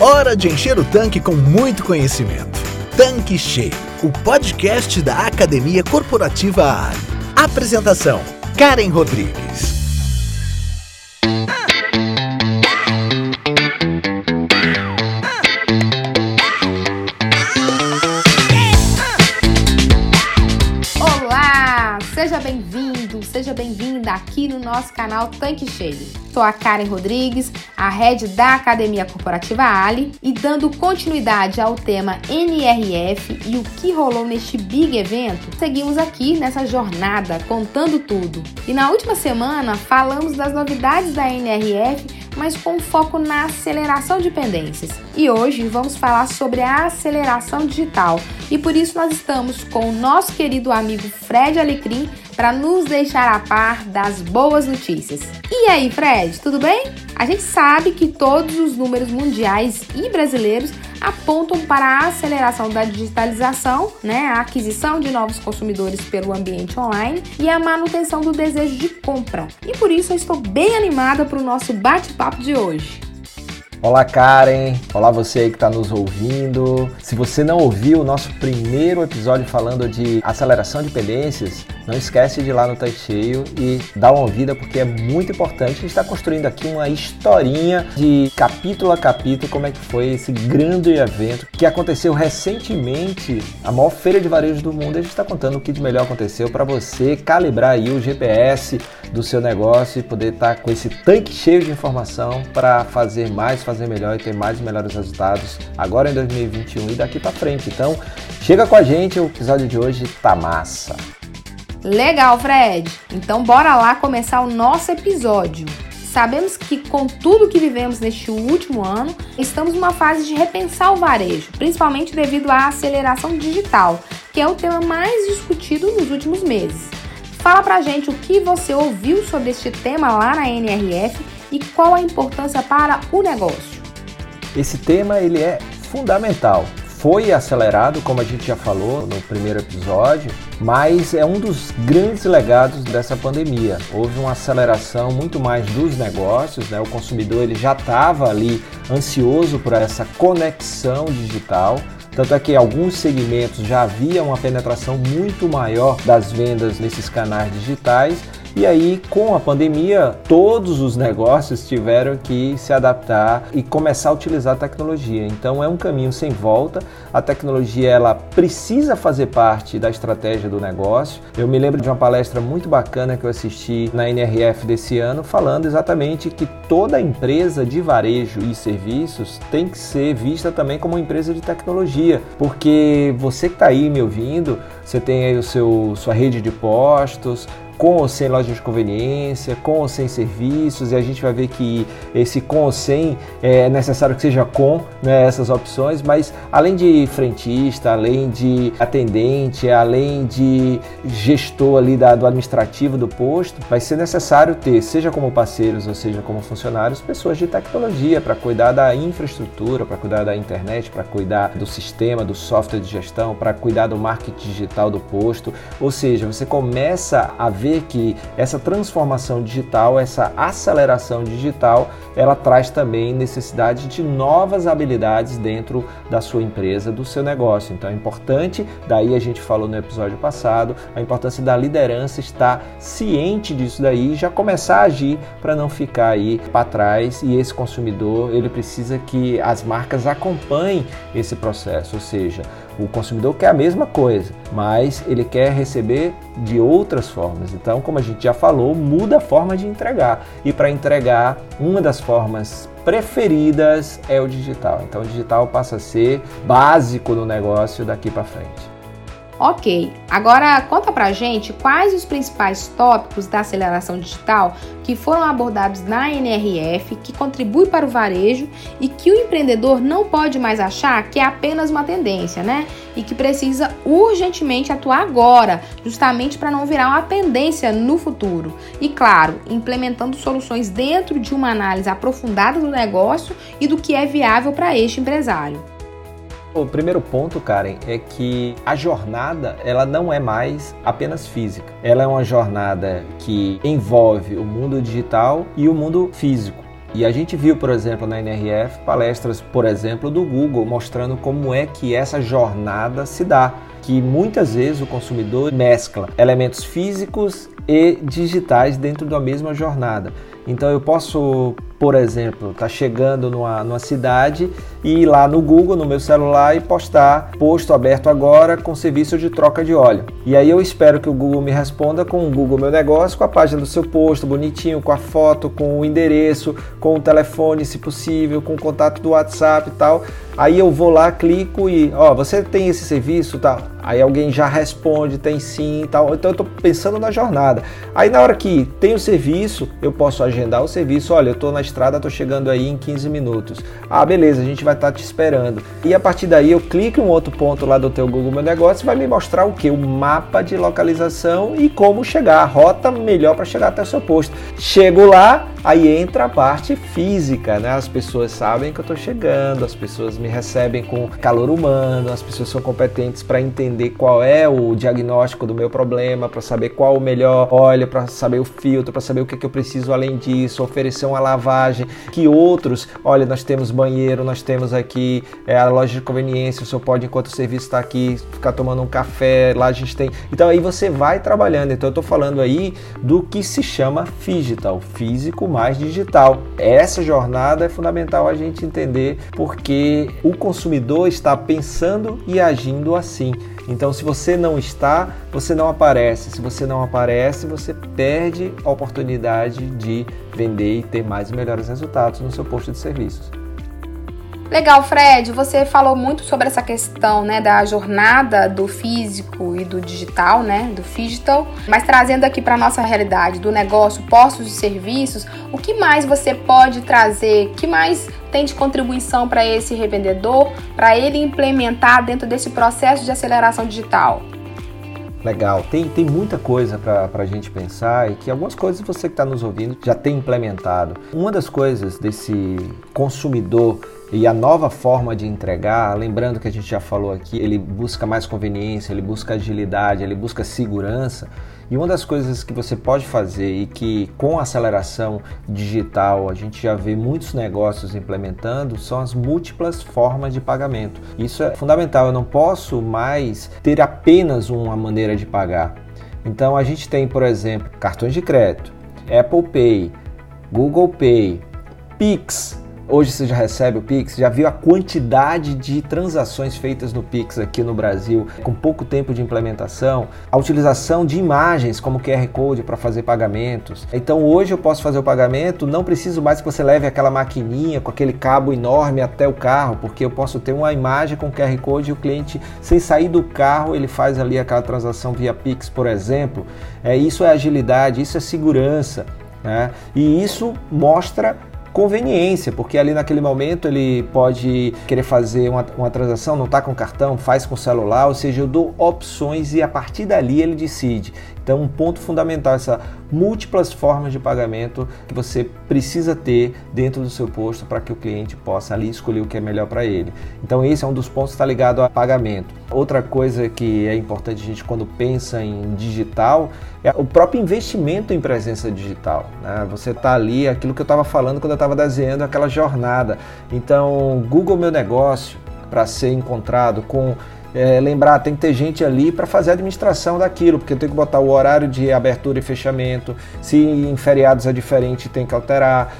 Hora de encher o tanque com muito conhecimento. Tanque Cheio, o podcast da Academia Corporativa Ali. Apresentação: Karen Rodrigues. Aqui no nosso canal Tanque Cheio. Sou a Karen Rodrigues, a head da Academia Corporativa Ali, e dando continuidade ao tema NRF e o que rolou neste big evento, seguimos aqui nessa jornada contando tudo. E na última semana falamos das novidades da NRF mas com foco na aceleração de pendências. E hoje vamos falar sobre a aceleração digital. E por isso nós estamos com o nosso querido amigo Fred Alecrim para nos deixar a par das boas notícias. E aí, Fred, tudo bem? A gente sabe que todos os números mundiais e brasileiros apontam para a aceleração da digitalização, né, a aquisição de novos consumidores pelo ambiente online e a manutenção do desejo de compra. E por isso eu estou bem animada para o nosso bate-papo de hoje. Olá Karen, olá você aí que está nos ouvindo. Se você não ouviu o nosso primeiro episódio falando de aceleração de pendências, não esquece de ir lá no Tanque Cheio e dar uma ouvida porque é muito importante. A gente está construindo aqui uma historinha de capítulo a capítulo como é que foi esse grande evento que aconteceu recentemente, a maior feira de varejo do mundo. A gente está contando o que de melhor aconteceu para você calibrar aí o GPS do seu negócio e poder estar tá com esse tanque cheio de informação para fazer mais fazer melhor e ter mais e melhores resultados agora em 2021 e daqui para frente. Então, chega com a gente, o episódio de hoje tá massa. Legal, Fred. Então, bora lá começar o nosso episódio. Sabemos que com tudo que vivemos neste último ano, estamos numa fase de repensar o varejo, principalmente devido à aceleração digital, que é o tema mais discutido nos últimos meses. Fala pra gente o que você ouviu sobre este tema lá na NRF e qual a importância para o negócio. Esse tema ele é fundamental. Foi acelerado, como a gente já falou no primeiro episódio, mas é um dos grandes legados dessa pandemia. Houve uma aceleração muito mais dos negócios, né? O consumidor ele já estava ali ansioso por essa conexão digital. Tanto é que alguns segmentos já havia uma penetração muito maior das vendas nesses canais digitais e aí, com a pandemia, todos os negócios tiveram que se adaptar e começar a utilizar a tecnologia. Então, é um caminho sem volta. A tecnologia ela precisa fazer parte da estratégia do negócio. Eu me lembro de uma palestra muito bacana que eu assisti na NRF desse ano, falando exatamente que toda empresa de varejo e serviços tem que ser vista também como uma empresa de tecnologia, porque você que está aí me ouvindo, você tem aí o seu sua rede de postos, com ou sem loja de conveniência, com ou sem serviços, e a gente vai ver que esse com ou sem é necessário que seja com né, essas opções, mas além de frentista, além de atendente, além de gestor ali da, do administrativo do posto, vai ser necessário ter, seja como parceiros ou seja como funcionários, pessoas de tecnologia para cuidar da infraestrutura, para cuidar da internet, para cuidar do sistema, do software de gestão, para cuidar do marketing digital do posto. Ou seja, você começa a ver que essa transformação digital, essa aceleração digital, ela traz também necessidade de novas habilidades dentro da sua empresa, do seu negócio. Então é importante, daí a gente falou no episódio passado, a importância da liderança estar ciente disso daí e já começar a agir para não ficar aí para trás e esse consumidor, ele precisa que as marcas acompanhem esse processo, ou seja, o consumidor quer a mesma coisa, mas ele quer receber de outras formas. Então, como a gente já falou, muda a forma de entregar. E para entregar, uma das formas preferidas é o digital. Então, o digital passa a ser básico no negócio daqui para frente. Ok, agora conta pra gente quais os principais tópicos da aceleração digital que foram abordados na NRF, que contribui para o varejo e que o empreendedor não pode mais achar que é apenas uma tendência, né? E que precisa urgentemente atuar agora, justamente para não virar uma pendência no futuro. E claro, implementando soluções dentro de uma análise aprofundada do negócio e do que é viável para este empresário. O primeiro ponto, Karen, é que a jornada ela não é mais apenas física. Ela é uma jornada que envolve o mundo digital e o mundo físico. E a gente viu, por exemplo, na NRF, palestras, por exemplo, do Google mostrando como é que essa jornada se dá. Que muitas vezes o consumidor mescla elementos físicos e digitais dentro da mesma jornada. Então eu posso por exemplo, tá chegando numa, numa cidade e ir lá no Google, no meu celular e postar posto aberto agora com serviço de troca de óleo. E aí eu espero que o Google me responda com o Google Meu Negócio, com a página do seu posto bonitinho, com a foto, com o endereço, com o telefone, se possível, com o contato do WhatsApp e tal. Aí eu vou lá, clico e, ó, você tem esse serviço, tá? Aí alguém já responde, tem sim, tal. Então eu estou pensando na jornada. Aí na hora que tem o serviço, eu posso agendar o serviço. Olha, eu estou na estrada, estou chegando aí em 15 minutos. Ah, beleza, a gente vai estar tá te esperando. E a partir daí eu clico em um outro ponto lá do teu Google Meu Negócio vai me mostrar o que? O mapa de localização e como chegar, a rota melhor para chegar até o seu posto. Chego lá, aí entra a parte física, né? As pessoas sabem que eu estou chegando, as pessoas me recebem com calor humano, as pessoas são competentes para entender qual é o diagnóstico do meu problema, para saber qual o melhor óleo, para saber o filtro, para saber o que, que eu preciso além disso, oferecer uma lavagem que outros, olha, nós temos banheiro, nós temos aqui é, a loja de conveniência, o senhor pode, enquanto o serviço está aqui, ficar tomando um café, lá a gente tem. Então aí você vai trabalhando. Então eu estou falando aí do que se chama digital, físico mais digital. Essa jornada é fundamental a gente entender porque o consumidor está pensando e agindo assim. Então, se você não está, você não aparece. Se você não aparece, você perde a oportunidade de vender e ter mais e melhores resultados no seu posto de serviços. Legal, Fred. Você falou muito sobre essa questão, né, da jornada do físico e do digital, né, do digital. Mas trazendo aqui para nossa realidade do negócio, postos e serviços, o que mais você pode trazer? Que mais tem de contribuição para esse revendedor, para ele implementar dentro desse processo de aceleração digital? Legal, tem, tem muita coisa para a gente pensar e que algumas coisas você que está nos ouvindo já tem implementado. Uma das coisas desse consumidor e a nova forma de entregar, lembrando que a gente já falou aqui, ele busca mais conveniência, ele busca agilidade, ele busca segurança. E uma das coisas que você pode fazer e que com a aceleração digital a gente já vê muitos negócios implementando são as múltiplas formas de pagamento. Isso é fundamental, eu não posso mais ter apenas uma maneira de pagar. Então a gente tem, por exemplo, cartões de crédito, Apple Pay, Google Pay, Pix, Hoje você já recebe o Pix, já viu a quantidade de transações feitas no Pix aqui no Brasil, com pouco tempo de implementação, a utilização de imagens como QR Code para fazer pagamentos. Então hoje eu posso fazer o pagamento, não preciso mais que você leve aquela maquininha com aquele cabo enorme até o carro, porque eu posso ter uma imagem com QR Code e o cliente, sem sair do carro, ele faz ali aquela transação via Pix, por exemplo. É, isso é agilidade, isso é segurança. Né? E isso mostra conveniência, porque ali naquele momento ele pode querer fazer uma, uma transação, não está com cartão, faz com celular, ou seja, eu dou opções e a partir dali ele decide. Então, um ponto fundamental, essa múltiplas formas de pagamento que você precisa ter dentro do seu posto para que o cliente possa ali escolher o que é melhor para ele. Então, esse é um dos pontos que está ligado a pagamento. Outra coisa que é importante a gente quando pensa em digital é o próprio investimento em presença digital. Né? Você está ali, aquilo que eu estava falando quando eu estava desenhando aquela jornada. Então, Google Meu Negócio, para ser encontrado com é, lembrar, tem que ter gente ali para fazer a administração daquilo, porque tenho que botar o horário de abertura e fechamento. Se em feriados é diferente, tem que alterar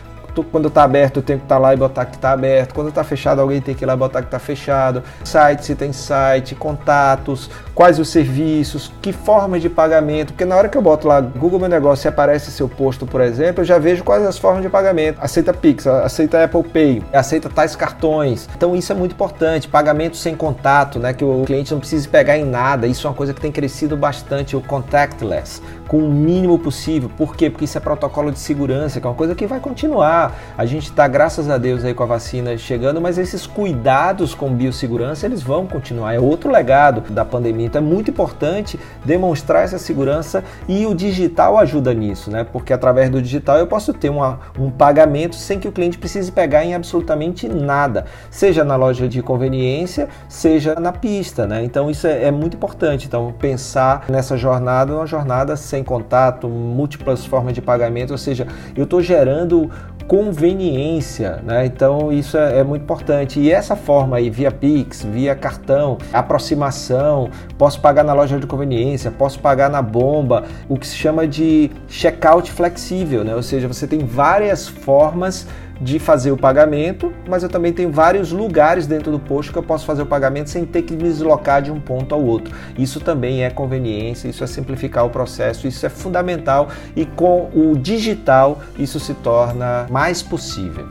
quando está aberto, tenho que estar tá lá e botar que está aberto. Quando está fechado, alguém tem que ir lá e botar que está fechado. Site, se tem site, contatos, quais os serviços, que formas de pagamento. Porque na hora que eu boto lá Google Meu Negócio e aparece seu posto, por exemplo, eu já vejo quais as formas de pagamento. Aceita Pix, aceita Apple Pay, aceita tais cartões. Então isso é muito importante. Pagamento sem contato, né? Que o cliente não precise pegar em nada. Isso é uma coisa que tem crescido bastante, o contactless, com o mínimo possível. Por quê? Porque isso é protocolo de segurança, que é uma coisa que vai continuar a gente está, graças a Deus, aí com a vacina chegando, mas esses cuidados com biossegurança, eles vão continuar. É outro legado da pandemia. Então é muito importante demonstrar essa segurança e o digital ajuda nisso, né? Porque através do digital eu posso ter uma, um pagamento sem que o cliente precise pegar em absolutamente nada, seja na loja de conveniência, seja na pista, né? Então isso é, é muito importante. Então pensar nessa jornada, uma jornada sem contato, múltiplas formas de pagamento, ou seja, eu estou gerando conveniência, né? Então isso é, é, muito importante. E essa forma aí, via Pix, via cartão, aproximação, posso pagar na loja de conveniência, posso pagar na bomba, o que se chama de checkout flexível, né? Ou seja, você tem várias formas de fazer o pagamento, mas eu também tenho vários lugares dentro do posto que eu posso fazer o pagamento sem ter que me deslocar de um ponto ao outro. Isso também é conveniência, isso é simplificar o processo, isso é fundamental e com o digital isso se torna mais possível.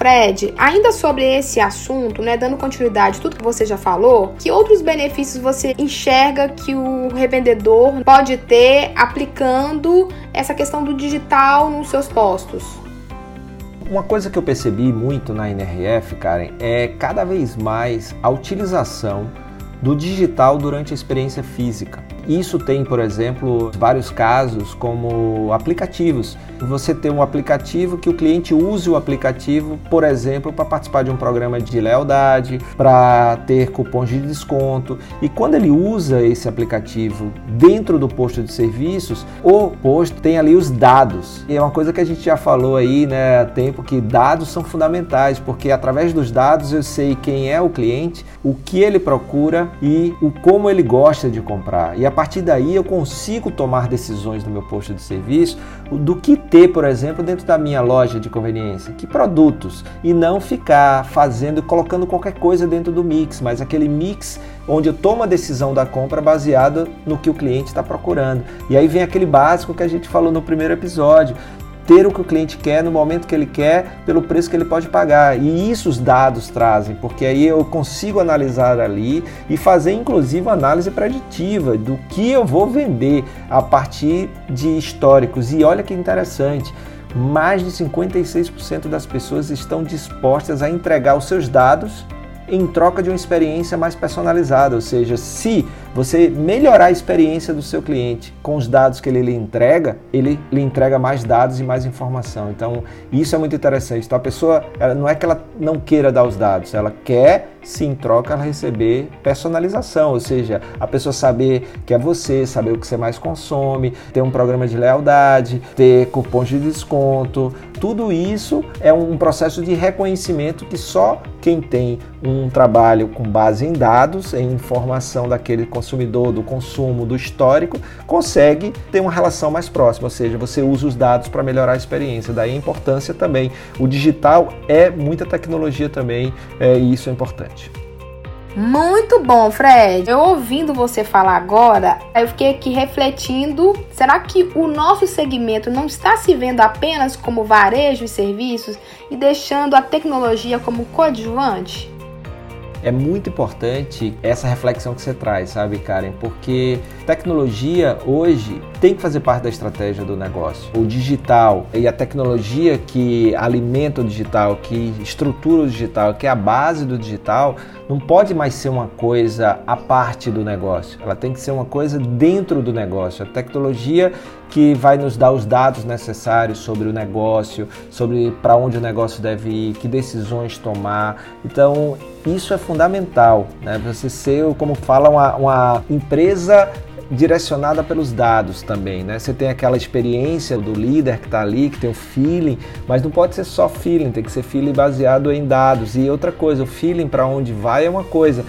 Fred, ainda sobre esse assunto, né, dando continuidade a tudo que você já falou, que outros benefícios você enxerga que o revendedor pode ter aplicando essa questão do digital nos seus postos? Uma coisa que eu percebi muito na NRF, Karen, é cada vez mais a utilização do digital durante a experiência física. Isso tem, por exemplo, vários casos como aplicativos. Você tem um aplicativo que o cliente use o aplicativo, por exemplo, para participar de um programa de lealdade, para ter cupons de desconto. E quando ele usa esse aplicativo dentro do posto de serviços, o posto tem ali os dados. E é uma coisa que a gente já falou aí, né, há tempo que dados são fundamentais, porque através dos dados eu sei quem é o cliente, o que ele procura e o como ele gosta de comprar. E a partir daí eu consigo tomar decisões no meu posto de serviço do que ter, por exemplo, dentro da minha loja de conveniência, que produtos, e não ficar fazendo, colocando qualquer coisa dentro do mix, mas aquele mix onde eu tomo a decisão da compra baseada no que o cliente está procurando. E aí vem aquele básico que a gente falou no primeiro episódio ter o que o cliente quer no momento que ele quer, pelo preço que ele pode pagar. E isso os dados trazem, porque aí eu consigo analisar ali e fazer inclusive análise preditiva do que eu vou vender a partir de históricos. E olha que interessante, mais de 56% das pessoas estão dispostas a entregar os seus dados em troca de uma experiência mais personalizada, ou seja, se você melhorar a experiência do seu cliente com os dados que ele lhe entrega, ele lhe entrega mais dados e mais informação. Então, isso é muito interessante. Então, a pessoa, não é que ela não queira dar os dados, ela quer, se em troca, ela receber personalização, ou seja, a pessoa saber que é você, saber o que você mais consome, ter um programa de lealdade, ter cupons de desconto. Tudo isso é um processo de reconhecimento que só quem tem um trabalho com base em dados, em informação daquele consumidor, do consumo, do histórico, consegue ter uma relação mais próxima, ou seja, você usa os dados para melhorar a experiência. Daí a importância também. O digital é muita tecnologia também, é, e isso é importante. Muito bom, Fred. Eu ouvindo você falar agora, eu fiquei aqui refletindo: será que o nosso segmento não está se vendo apenas como varejo e serviços e deixando a tecnologia como coadjuvante? É muito importante essa reflexão que você traz, sabe, Karen? Porque tecnologia hoje tem que fazer parte da estratégia do negócio. O digital e a tecnologia que alimenta o digital, que estrutura o digital, que é a base do digital, não pode mais ser uma coisa à parte do negócio. Ela tem que ser uma coisa dentro do negócio. A tecnologia que vai nos dar os dados necessários sobre o negócio, sobre para onde o negócio deve ir, que decisões tomar. Então, isso é fundamental, né? Você ser, como fala, uma, uma empresa direcionada pelos dados também, né? Você tem aquela experiência do líder que está ali, que tem o feeling, mas não pode ser só feeling, tem que ser feeling baseado em dados. E outra coisa, o feeling para onde vai é uma coisa,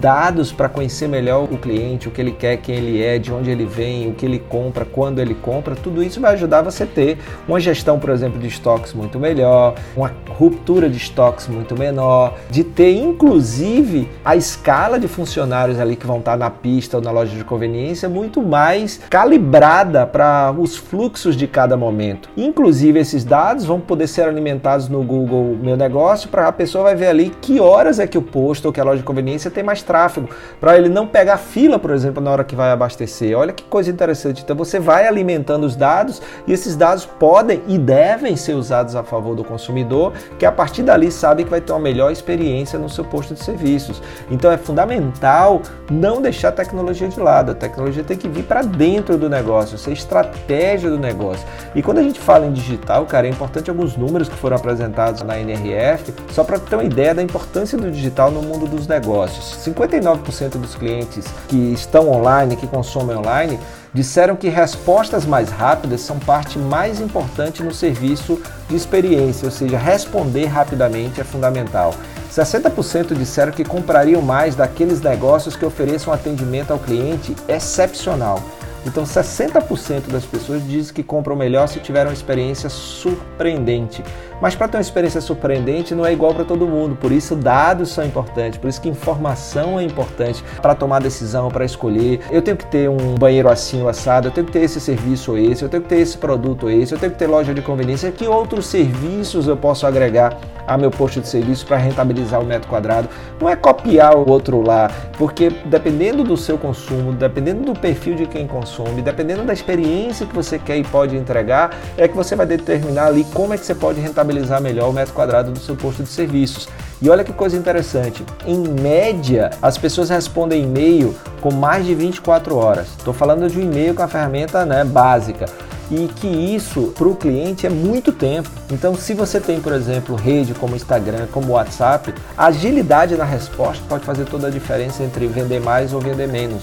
dados para conhecer melhor o cliente, o que ele quer, quem ele é, de onde ele vem, o que ele compra, quando ele compra, tudo isso vai ajudar você a ter uma gestão, por exemplo, de estoques muito melhor, uma ruptura de estoques muito menor, de ter inclusive a escala de funcionários ali que vão estar na pista ou na loja de conveniência muito mais calibrada para os fluxos de cada momento. Inclusive esses dados vão poder ser alimentados no Google Meu Negócio para a pessoa vai ver ali que horas é que o posto ou que a loja de conveniência tem mais mais tráfego, para ele não pegar fila, por exemplo, na hora que vai abastecer. Olha que coisa interessante. Então você vai alimentando os dados e esses dados podem e devem ser usados a favor do consumidor, que a partir dali sabe que vai ter uma melhor experiência no seu posto de serviços. Então é fundamental não deixar a tecnologia de lado. A tecnologia tem que vir para dentro do negócio, ser estratégia do negócio. E quando a gente fala em digital, cara, é importante alguns números que foram apresentados na NRF, só para ter uma ideia da importância do digital no mundo dos negócios. 59% dos clientes que estão online, que consomem online, disseram que respostas mais rápidas são parte mais importante no serviço de experiência, ou seja, responder rapidamente é fundamental. 60% disseram que comprariam mais daqueles negócios que ofereçam atendimento ao cliente excepcional. Então, 60% das pessoas dizem que compram melhor se tiveram uma experiência surpreendente. Mas para ter uma experiência surpreendente não é igual para todo mundo, por isso dados são importantes, por isso que informação é importante para tomar decisão, para escolher. Eu tenho que ter um banheiro assim ou assado, eu tenho que ter esse serviço ou esse, eu tenho que ter esse produto ou esse, eu tenho que ter loja de conveniência. Que outros serviços eu posso agregar a meu posto de serviço para rentabilizar o metro quadrado? Não é copiar o outro lá, porque dependendo do seu consumo, dependendo do perfil de quem consome, dependendo da experiência que você quer e pode entregar, é que você vai determinar ali como é que você pode rentabilizar melhor o metro quadrado do seu posto de serviços. E olha que coisa interessante, em média, as pessoas respondem e-mail com mais de 24 horas. Estou falando de um e-mail com a ferramenta né, básica e que isso para o cliente é muito tempo. Então, se você tem, por exemplo, rede como Instagram, como WhatsApp, a agilidade na resposta pode fazer toda a diferença entre vender mais ou vender menos.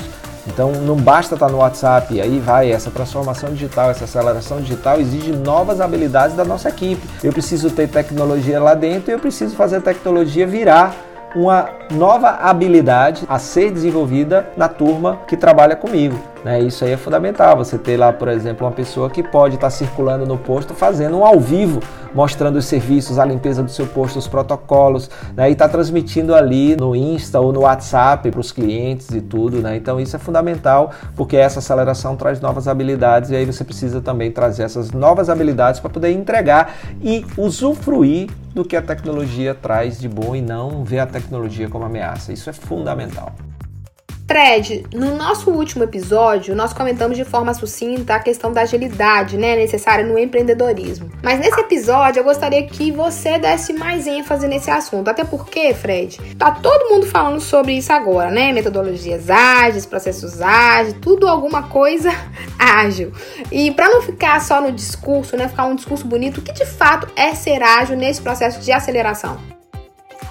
Então não basta estar no WhatsApp, aí vai essa transformação digital, essa aceleração digital exige novas habilidades da nossa equipe. Eu preciso ter tecnologia lá dentro e eu preciso fazer a tecnologia virar uma nova habilidade a ser desenvolvida na turma que trabalha comigo. Né? Isso aí é fundamental. Você ter lá, por exemplo, uma pessoa que pode estar circulando no posto fazendo um ao vivo, mostrando os serviços, a limpeza do seu posto, os protocolos, né? e está transmitindo ali no Insta ou no WhatsApp para os clientes e tudo. Né? Então isso é fundamental porque essa aceleração traz novas habilidades e aí você precisa também trazer essas novas habilidades para poder entregar e usufruir do que a tecnologia traz de bom e não ver a tecnologia como ameaça. Isso é fundamental. Fred, no nosso último episódio, nós comentamos de forma sucinta a questão da agilidade, né, necessária no empreendedorismo. Mas nesse episódio eu gostaria que você desse mais ênfase nesse assunto, até porque, Fred, tá todo mundo falando sobre isso agora, né? Metodologias ágeis, processos ágeis, tudo alguma coisa ágil. E para não ficar só no discurso, né, ficar um discurso bonito, o que de fato é ser ágil nesse processo de aceleração?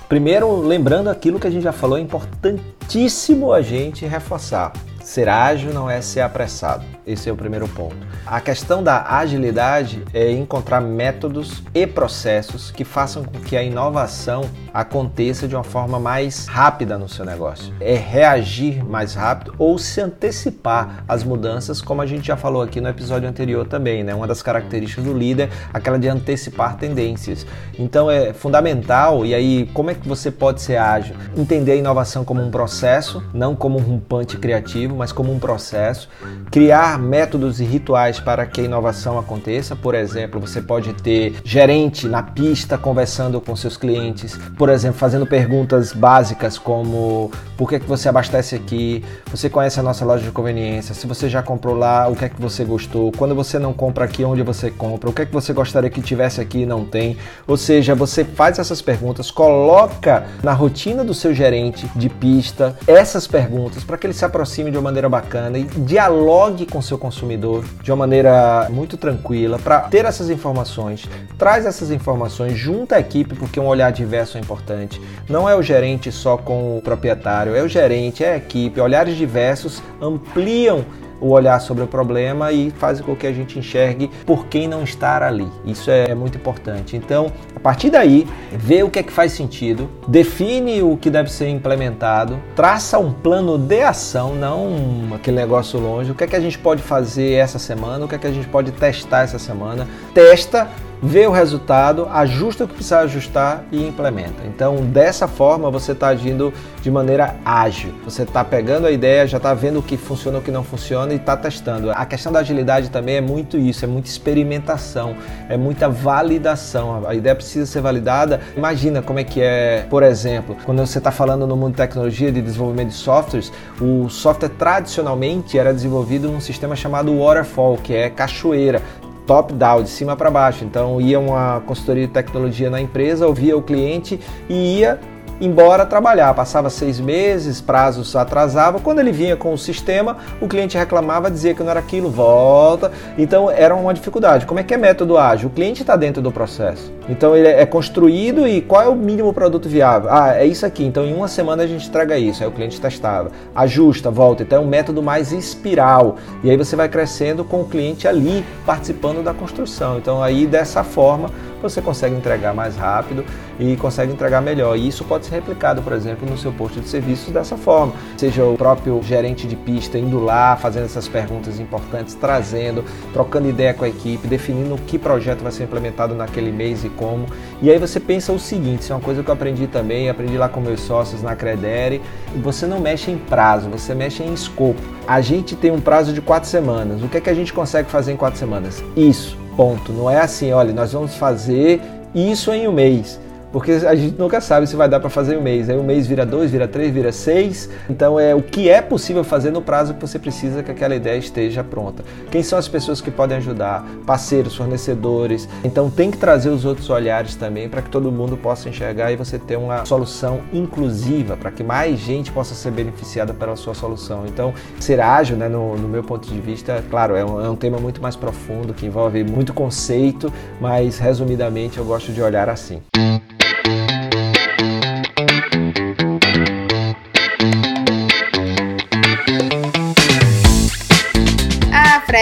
Primeiro, lembrando aquilo que a gente já falou, é importantíssimo a gente reforçar. Ser ágil não é ser apressado. Esse é o primeiro ponto. A questão da agilidade é encontrar métodos e processos que façam com que a inovação aconteça de uma forma mais rápida no seu negócio. É reagir mais rápido ou se antecipar às mudanças, como a gente já falou aqui no episódio anterior também, né? Uma das características do líder, aquela de antecipar tendências. Então é fundamental, e aí como é que você pode ser ágil? Entender a inovação como um processo, não como um rompante criativo, mas como um processo. Criar métodos e rituais para que a inovação aconteça. Por exemplo, você pode ter gerente na pista conversando com seus clientes, por exemplo, fazendo perguntas básicas como por que, é que você abastece aqui, você conhece a nossa loja de conveniência, se você já comprou lá, o que é que você gostou, quando você não compra aqui, onde você compra, o que é que você gostaria que tivesse aqui e não tem. Ou seja, você faz essas perguntas, coloca na rotina do seu gerente de pista essas perguntas para que ele se aproxime de uma maneira bacana e dialogue com seu consumidor de uma maneira muito tranquila para ter essas informações. Traz essas informações, junta a equipe, porque um olhar diverso é importante. Não é o gerente só com o proprietário, é o gerente, é a equipe. Olhares diversos ampliam o olhar sobre o problema e faz com que a gente enxergue por quem não estar ali. Isso é muito importante. Então, a partir daí, vê o que é que faz sentido, define o que deve ser implementado, traça um plano de ação, não aquele negócio longe. O que é que a gente pode fazer essa semana, o que é que a gente pode testar essa semana. Testa vê o resultado, ajusta o que precisa ajustar e implementa. Então, dessa forma, você está agindo de maneira ágil. Você está pegando a ideia, já está vendo o que funciona, o que não funciona e está testando. A questão da agilidade também é muito isso, é muita experimentação, é muita validação. A ideia precisa ser validada. Imagina como é que é, por exemplo, quando você está falando no mundo de tecnologia, de desenvolvimento de softwares, o software tradicionalmente era desenvolvido num sistema chamado waterfall, que é cachoeira top-down, de cima para baixo. Então ia uma consultoria de tecnologia na empresa, ouvia o cliente e ia embora trabalhar. Passava seis meses, prazos atrasavam. Quando ele vinha com o sistema, o cliente reclamava, dizia que não era aquilo, volta. Então era uma dificuldade. Como é que é método ágil? O cliente está dentro do processo. Então ele é construído e qual é o mínimo produto viável? Ah, é isso aqui. Então em uma semana a gente entrega isso. Aí o cliente testava, ajusta, volta. Então é um método mais espiral. E aí você vai crescendo com o cliente ali participando da construção. Então aí dessa forma você consegue entregar mais rápido e consegue entregar melhor. E isso pode ser replicado, por exemplo, no seu posto de serviços dessa forma. Seja o próprio gerente de pista indo lá, fazendo essas perguntas importantes, trazendo, trocando ideia com a equipe, definindo que projeto vai ser implementado naquele mês e como. E aí você pensa o seguinte, isso é uma coisa que eu aprendi também, aprendi lá com meus sócios na Credere, você não mexe em prazo, você mexe em escopo. A gente tem um prazo de quatro semanas. O que é que a gente consegue fazer em quatro semanas? Isso Ponto. Não é assim, olha, nós vamos fazer isso em um mês porque a gente nunca sabe se vai dar para fazer um mês. Aí um mês vira dois, vira três, vira seis. Então é o que é possível fazer no prazo que você precisa que aquela ideia esteja pronta. Quem são as pessoas que podem ajudar? Parceiros, fornecedores. Então tem que trazer os outros olhares também para que todo mundo possa enxergar e você ter uma solução inclusiva para que mais gente possa ser beneficiada pela sua solução. Então ser ágil, né, no, no meu ponto de vista, claro, é um, é um tema muito mais profundo que envolve muito conceito, mas resumidamente eu gosto de olhar assim.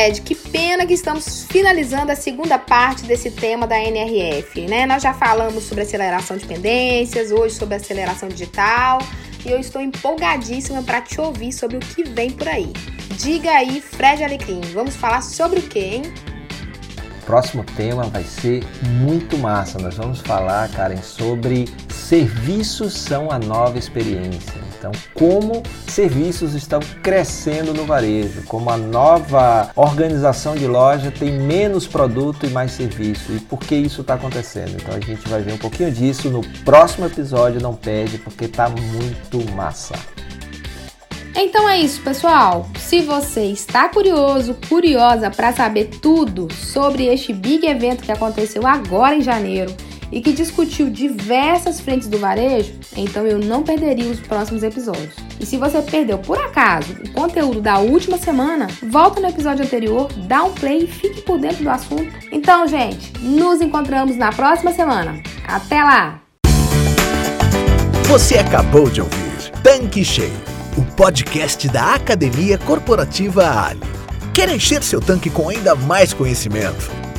Fred, que pena que estamos finalizando a segunda parte desse tema da NRF, né? Nós já falamos sobre aceleração de pendências, hoje sobre aceleração digital, e eu estou empolgadíssima para te ouvir sobre o que vem por aí. Diga aí, Fred Alecrim, vamos falar sobre o que, hein? próximo tema vai ser muito massa. Nós vamos falar, Karen, sobre serviços são a nova experiência. Então, como serviços estão crescendo no varejo, como a nova organização de loja tem menos produto e mais serviço e por que isso está acontecendo. Então, a gente vai ver um pouquinho disso no próximo episódio. Não perde, porque está muito massa. Então é isso, pessoal. Se você está curioso, curiosa para saber tudo sobre este big evento que aconteceu agora em janeiro e que discutiu diversas frentes do varejo, então eu não perderia os próximos episódios. E se você perdeu por acaso o conteúdo da última semana, volta no episódio anterior, dá um play e fique por dentro do assunto. Então, gente, nos encontramos na próxima semana. Até lá! Você acabou de ouvir Tanque Cheio o podcast da Academia Corporativa Ali. Quer encher seu tanque com ainda mais conhecimento?